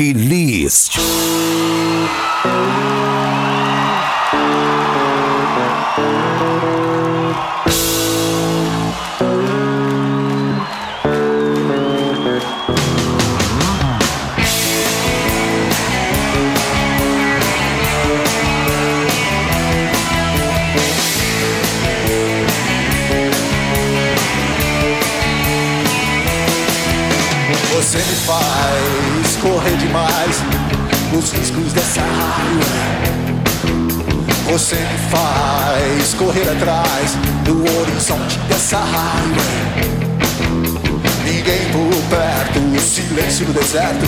Wielki Liść. Os riscos dessa highway. Você me faz correr atrás do horizonte dessa highway. Ninguém por perto, o silêncio do deserto,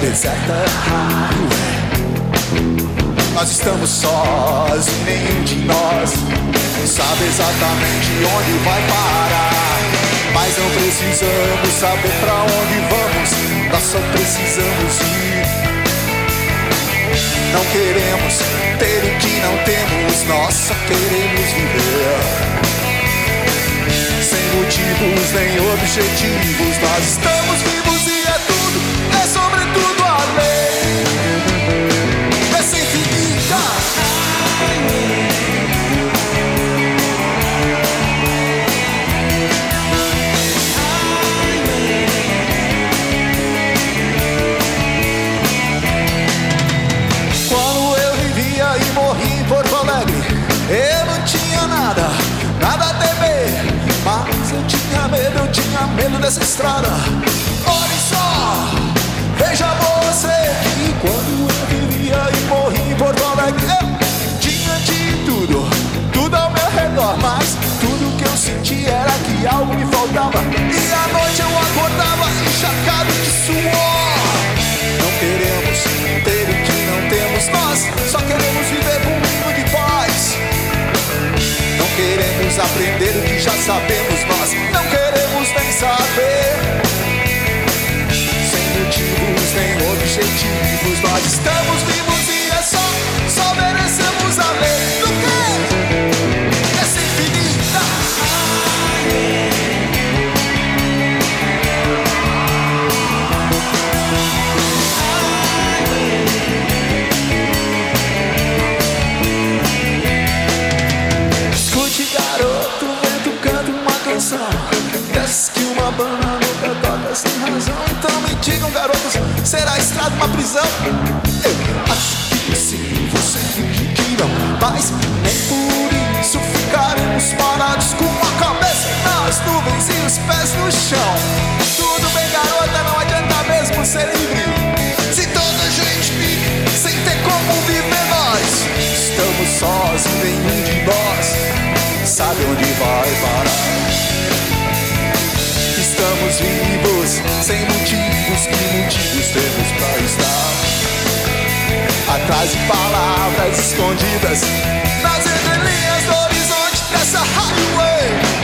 deserta highway. Nós estamos sós e nenhum de nós sabe exatamente onde vai parar. Mas não precisamos saber pra onde vamos, nós só precisamos ir. Não queremos ter o que não temos, nós só queremos viver. Sem motivos nem objetivos, nós estamos vivos e tinha medo, dessa estrada. Olhe só, veja você que quando eu vivia e morri em Porto Alegre, eu tinha de tudo, tudo ao meu redor. Mas tudo que eu sentia era que algo me faltava. E à noite eu acordava encharcado de suor. Não queremos ter o que não temos, nós só queremos viver com um mínimo de paz. Queremos aprender o que já sabemos, nós não queremos nem saber. Sem motivos nem objetivos, nós estamos vivos e é só, só merecemos a lei Banda nunca toca sem razão. Então me digam, garotos, será estrada uma prisão? Eu acho que sim, você finge que não. Mas nem por isso ficaremos parados com a cabeça nas nuvens e os pés no chão. Tudo bem, garota, não adianta mesmo ser livre. Se toda a gente vive sem ter como viver, nós estamos sós e nenhum de nós sabe onde vai parar. Sem motivos, que motivos temos pra estar? Atrás de palavras escondidas, nas entrelinhas do horizonte dessa highway.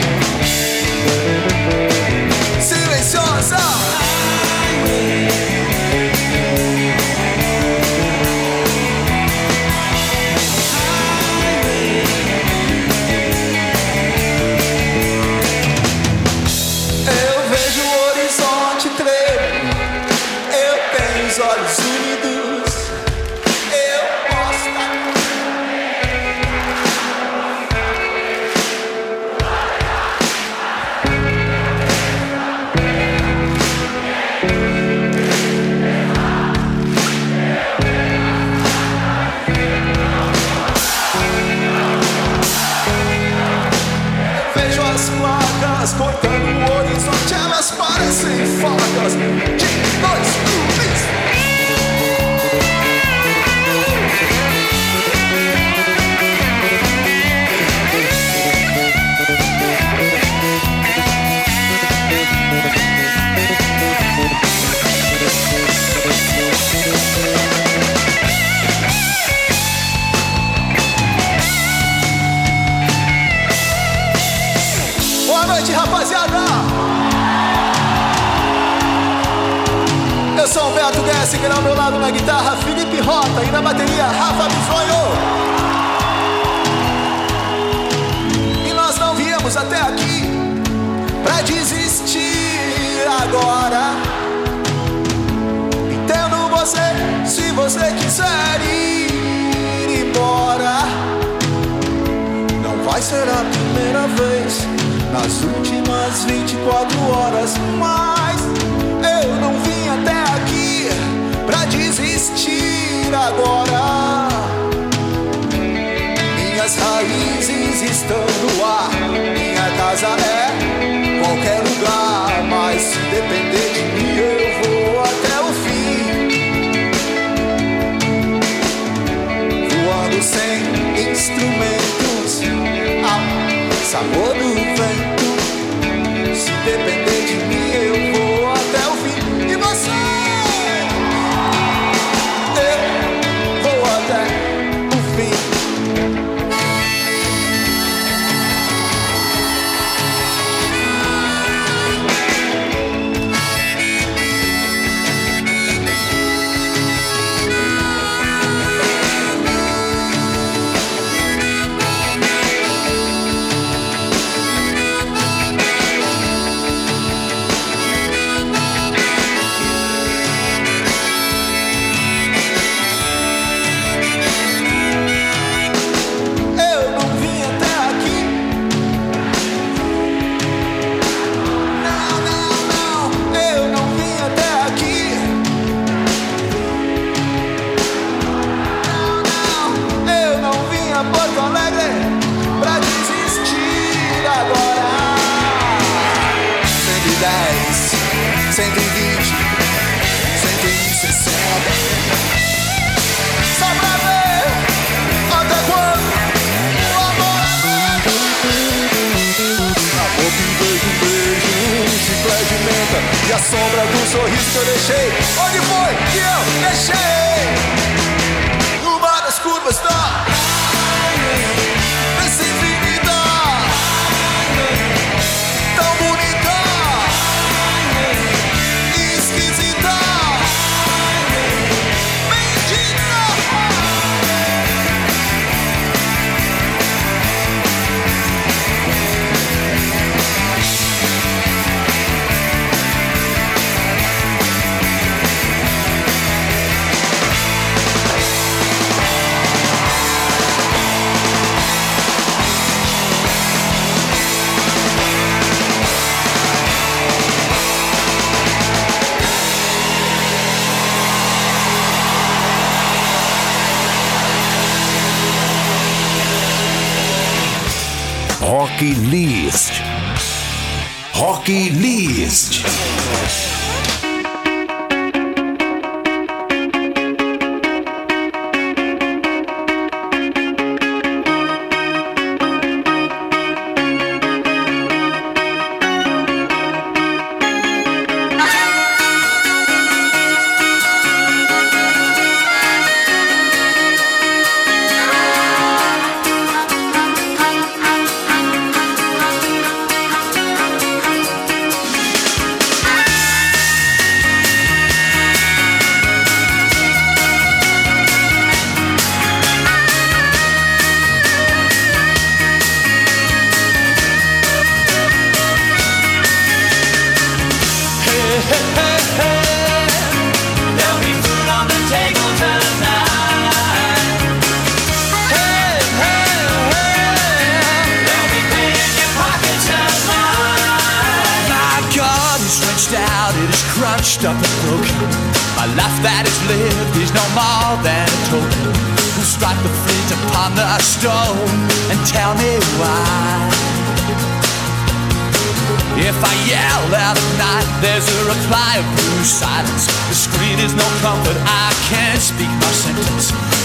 Noite, rapaziada! Eu sou o Beto Gessinger, ao meu lado na guitarra, Felipe Rota e na bateria, Rafa Bisonho. E nós não viemos até aqui pra desistir agora. Entendo você, se você quiser ir embora. Não vai ser a primeira vez nas últimas 24 horas, mas eu não vim até aqui pra desistir agora. Minhas raízes estão no ar, minha casa é qualquer lugar, mas se depender de mim eu vou até o fim. Voando sem instrumentos, a sabor do independiente. Rock List. Rock List.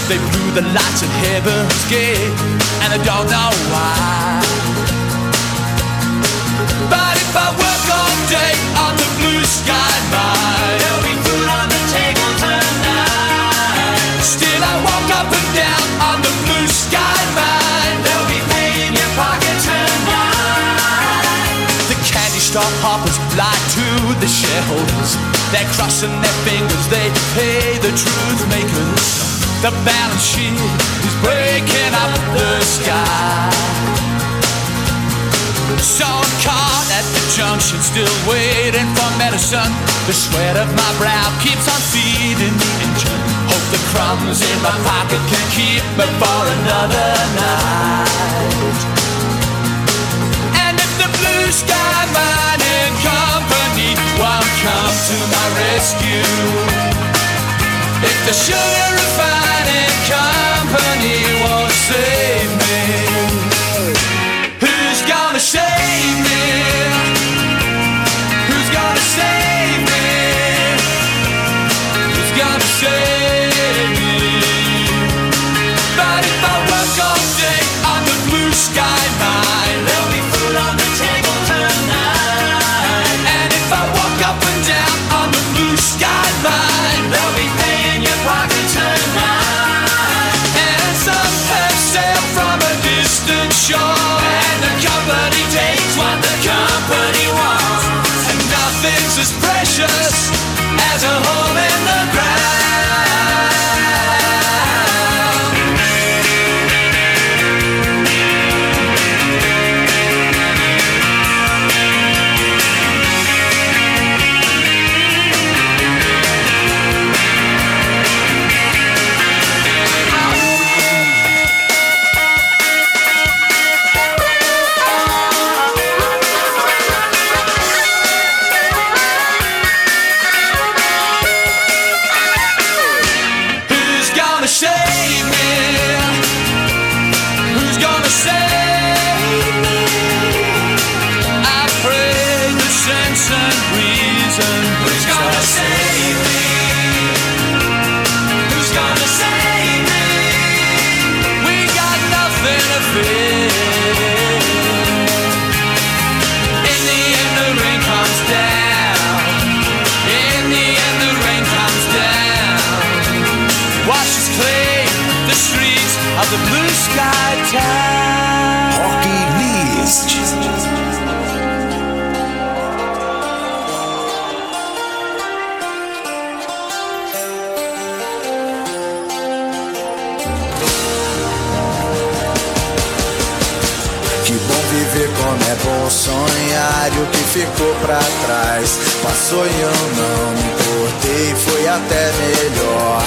They blew the lights at heaven's gate, and I don't know why. But if I work all day on the blue sky mine, There'll be food on the table tonight. still I walk up and down on the blue sky mine. They'll be paying your pocket tonight. The candy store hoppers lie to the shareholders. They're crossing their fingers, they pay the truth makers. The balance sheet is breaking up the sky. So caught at the junction, still waiting for medicine. The sweat of my brow keeps on feeding the engine. Hope the crumbs in my pocket can keep me for another night. And if the blue sky mining company won't come to my rescue, if the sugar running car. shore. Ficou pra trás. Passou e eu não me importei, foi até melhor.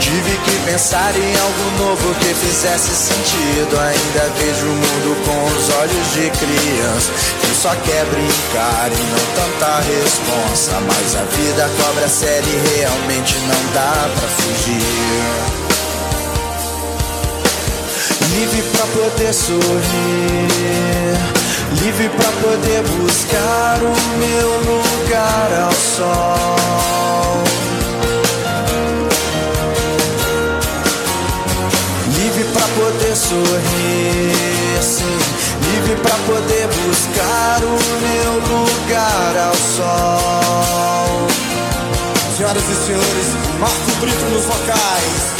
Tive que pensar em algo novo que fizesse sentido. Ainda vejo o mundo com os olhos de criança. Que só quer brincar e não tanta responsa. Mas a vida cobra séria e realmente não dá pra fugir. Livre pra poder sorrir, livre pra poder buscar o meu lugar ao sol. Livre pra poder sorrir, sim, livre pra poder buscar o meu lugar ao sol. Senhoras e senhores, Marco Brito nos vocais.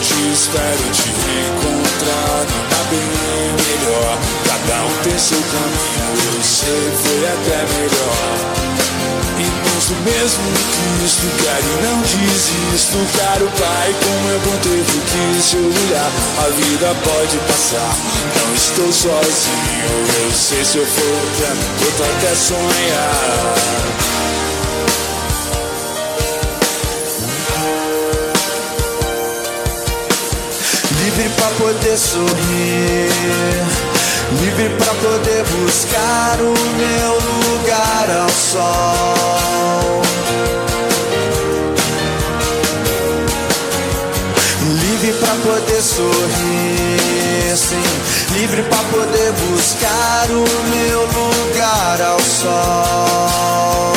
Te espero te encontrar melhor. Cada um tem seu caminho, eu sei, foi até melhor. Irmãos do mesmo Cristo, cara, e não desisto. Caro Pai, como é bom ter que seu olhar. A vida pode passar, não estou sozinho. Eu sei se eu for pra outro até sonhar. Livre pra poder sorrir, livre pra poder buscar o meu lugar ao sol. Livre pra poder sorrir, sim, livre pra poder buscar o meu lugar ao sol.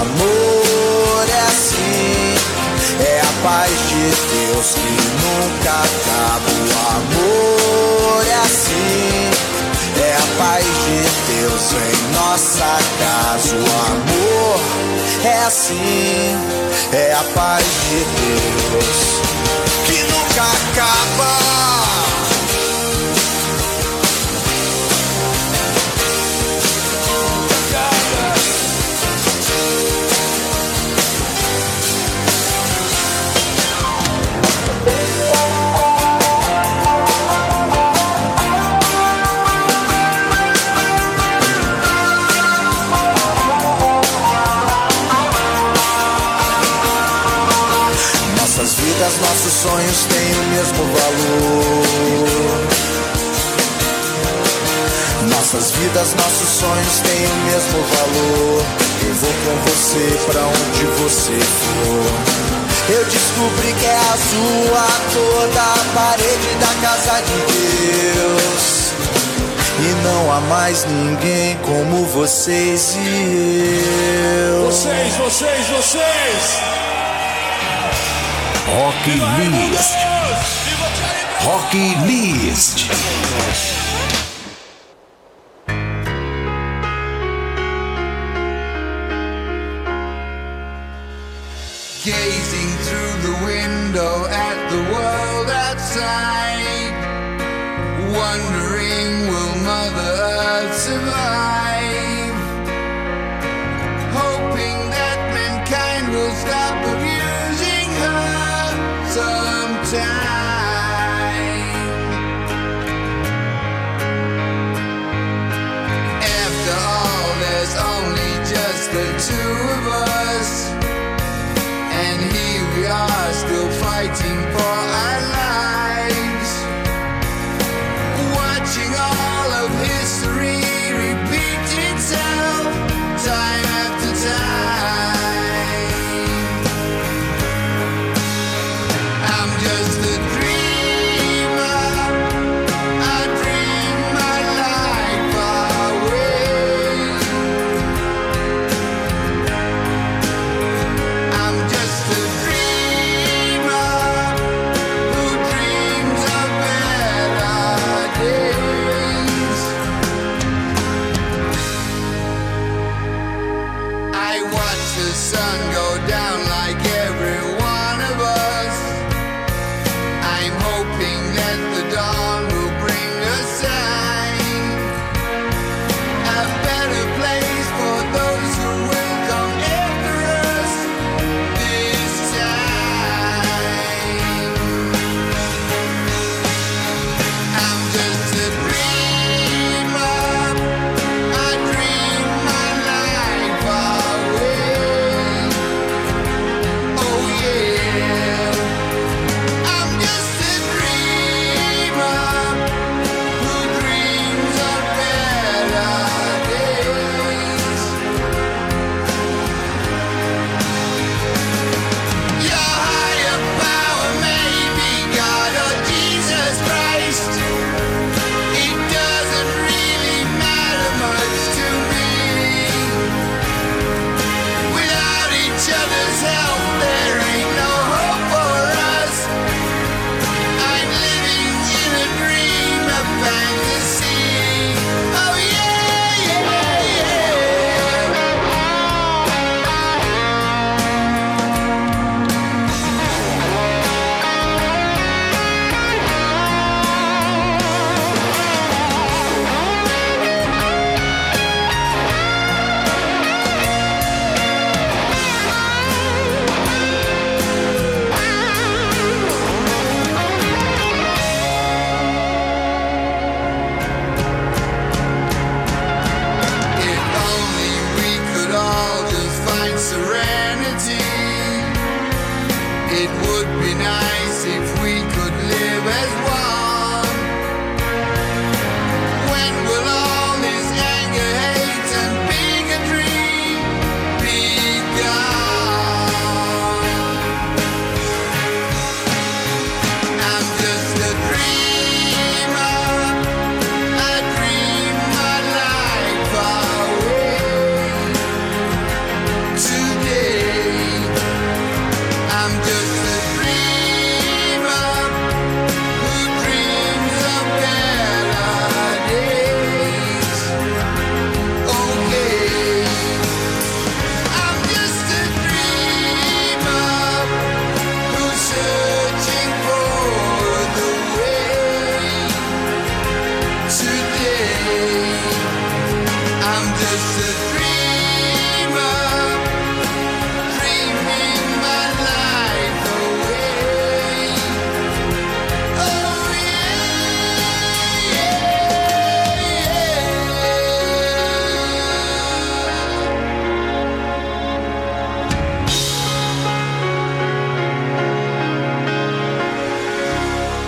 Amor é assim, é a paz de Deus que nunca acaba. O amor é assim, é a paz de Deus em nossa casa. O amor é assim, é a paz de Deus que nunca acaba. Mesmo valor. Nossas vidas, nossos sonhos têm o mesmo valor. Eu vou com você pra onde você for. Eu descobri que é a toda a parede da casa de Deus. E não há mais ninguém como vocês e eu. Vocês, vocês, vocês! Rock List. Rock List. Gazing through the window the sun go down.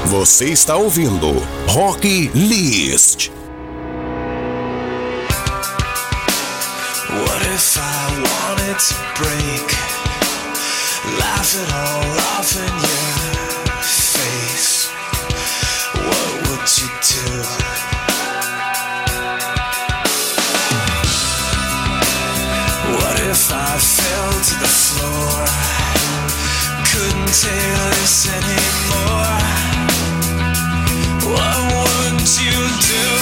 Você está ouvindo Rock List. What if I wanted to break? Laugh it all off in your face. What would you do? What if I fell to the floor? Couldn't take this anymore. What would you do?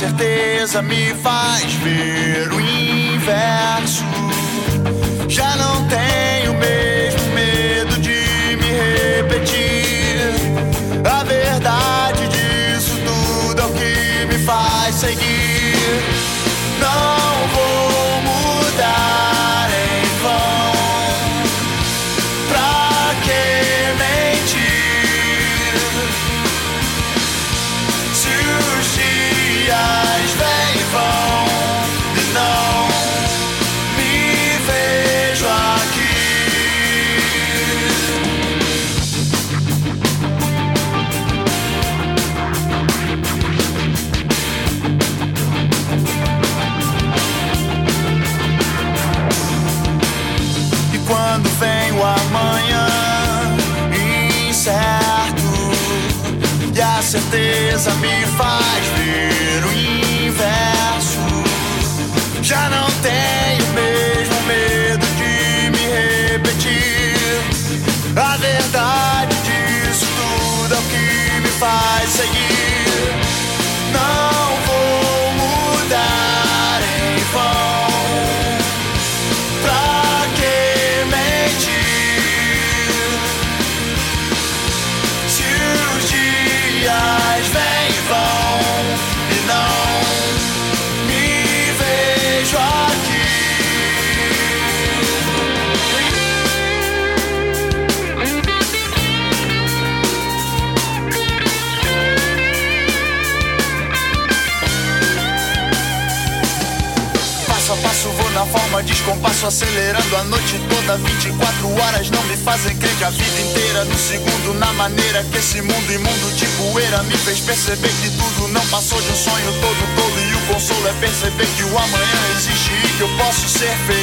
Certeza me faz ver o inverso. Que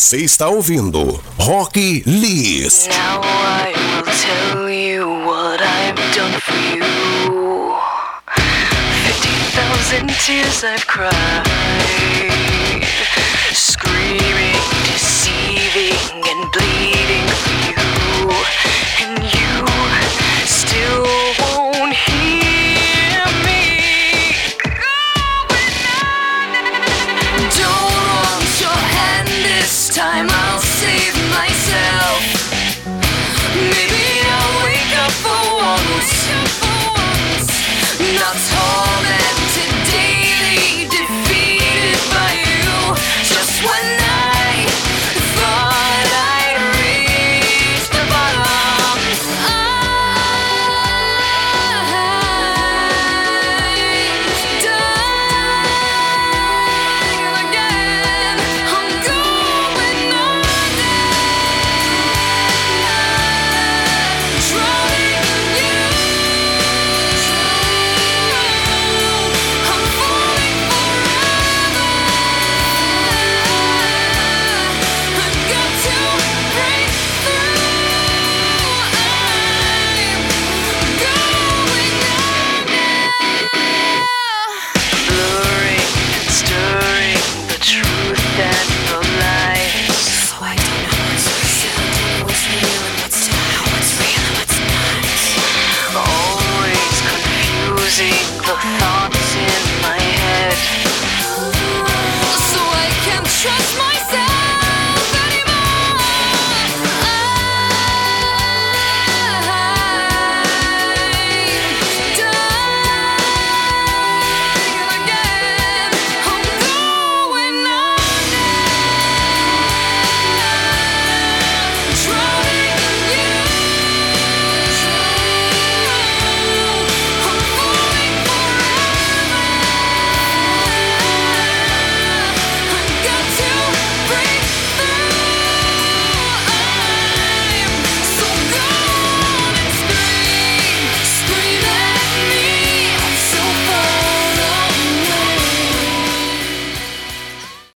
Você está ouvindo Rock List. Now I will tell you what I've done for you. Fifty thousand tears I've cried, screaming, deceiving, and bleeding for you,